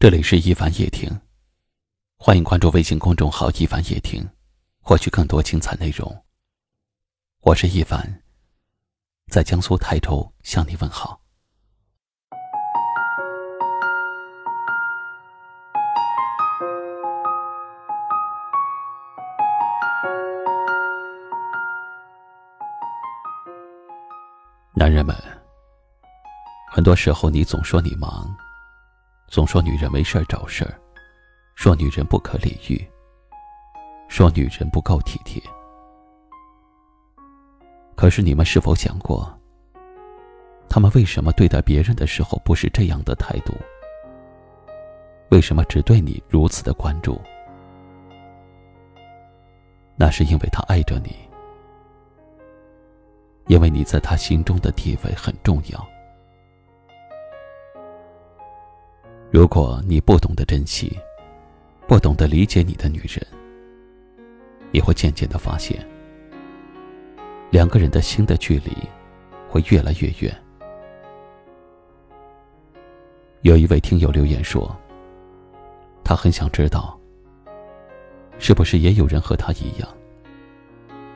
这里是一凡夜听，欢迎关注微信公众号“一凡夜听”，获取更多精彩内容。我是一凡，在江苏泰州向你问好。男人们，很多时候你总说你忙。总说女人没事儿找事儿，说女人不可理喻，说女人不够体贴。可是你们是否想过，他们为什么对待别人的时候不是这样的态度？为什么只对你如此的关注？那是因为他爱着你，因为你在他心中的地位很重要。如果你不懂得珍惜，不懂得理解你的女人，你会渐渐的发现，两个人的心的距离会越来越远。有一位听友留言说，他很想知道，是不是也有人和他一样，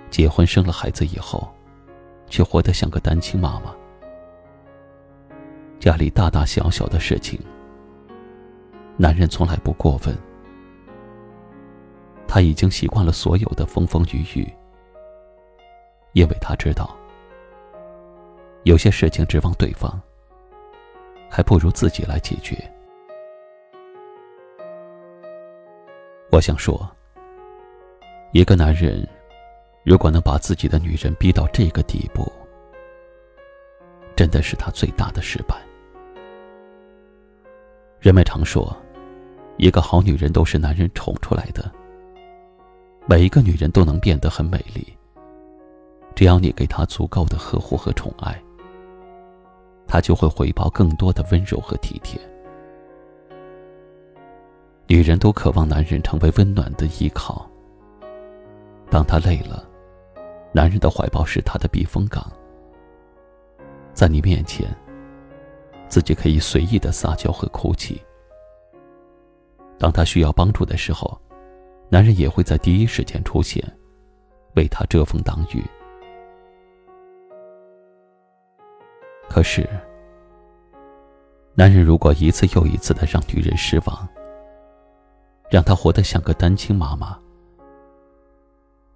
结婚生了孩子以后，却活得像个单亲妈妈，家里大大小小的事情。男人从来不过分，他已经习惯了所有的风风雨雨，因为他知道，有些事情指望对方，还不如自己来解决。我想说，一个男人如果能把自己的女人逼到这个地步，真的是他最大的失败。人们常说。一个好女人都是男人宠出来的。每一个女人都能变得很美丽，只要你给她足够的呵护和宠爱，她就会回报更多的温柔和体贴。女人都渴望男人成为温暖的依靠。当她累了，男人的怀抱是她的避风港，在你面前，自己可以随意的撒娇和哭泣。当他需要帮助的时候，男人也会在第一时间出现，为他遮风挡雨。可是，男人如果一次又一次的让女人失望，让她活得像个单亲妈妈，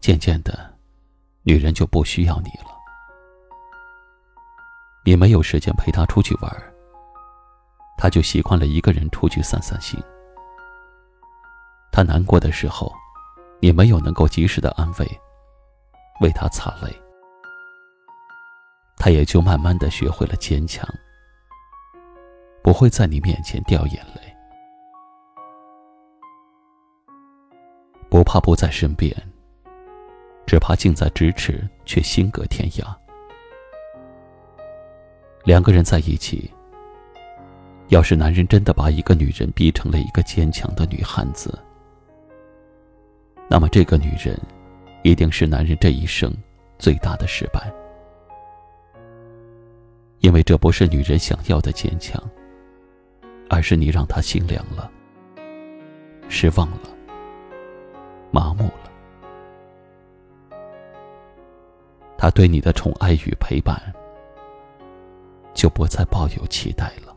渐渐的，女人就不需要你了。你没有时间陪她出去玩，她就习惯了一个人出去散散心。他难过的时候，你没有能够及时的安慰，为他擦泪，他也就慢慢的学会了坚强，不会在你面前掉眼泪，不怕不在身边，只怕近在咫尺却心隔天涯。两个人在一起，要是男人真的把一个女人逼成了一个坚强的女汉子。那么，这个女人，一定是男人这一生最大的失败，因为这不是女人想要的坚强，而是你让她心凉了、失望了、麻木了，她对你的宠爱与陪伴，就不再抱有期待了。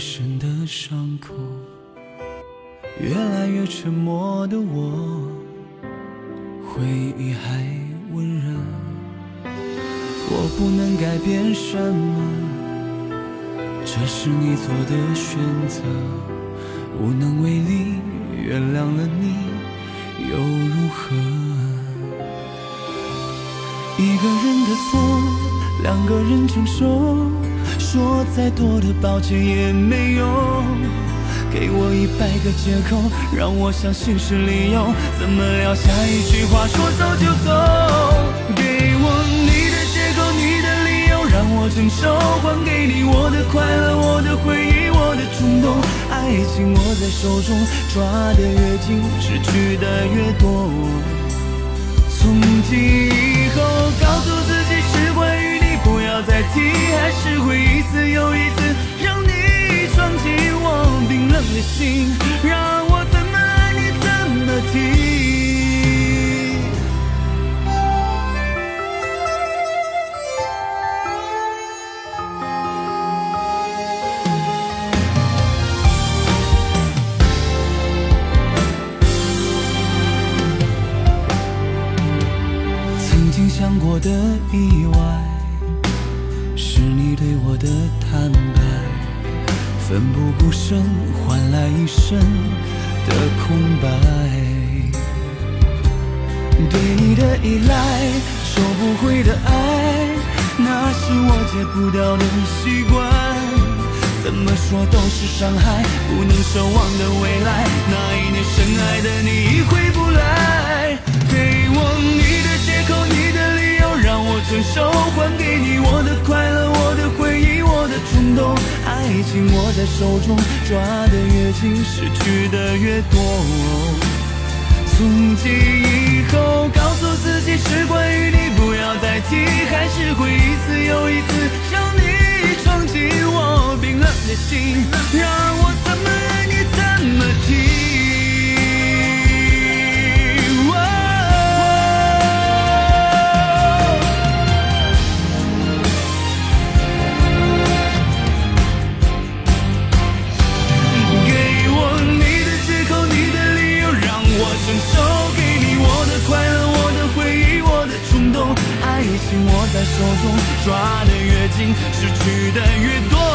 深的伤口，越来越沉默的我，回忆还温热。我不能改变什么，这是你做的选择，无能为力，原谅了你又如何？一个人的错，两个人承受，说再多的抱歉也没用。给我一百个借口，让我相信是理由。怎么撂下一句话说走就走？给我你的借口，你的理由，让我承受。还给你我的快乐，我的回忆，我的冲动。爱情握在手中，抓得越紧，失去的越多。从今以后，告诉自己，再提，还是会一次又一次让你闯进我。冰冷的心，让我怎么爱你怎么提。曾经想过的遗忘，奋不顾身换来一生的空白，对你的依赖，收不回的爱，那是我戒不掉的习惯。怎么说都是伤害，不能奢望的未来，那一年深爱的你已回不来。分手，还给你我的快乐，我的回忆，我的冲动。爱情握在手中，抓得越紧，失去的越多。从今以后，告诉自己是关于你，不要再提，还是会一次又一次让你闯进我冰冷的心，让我怎抓得越紧，失去的越多。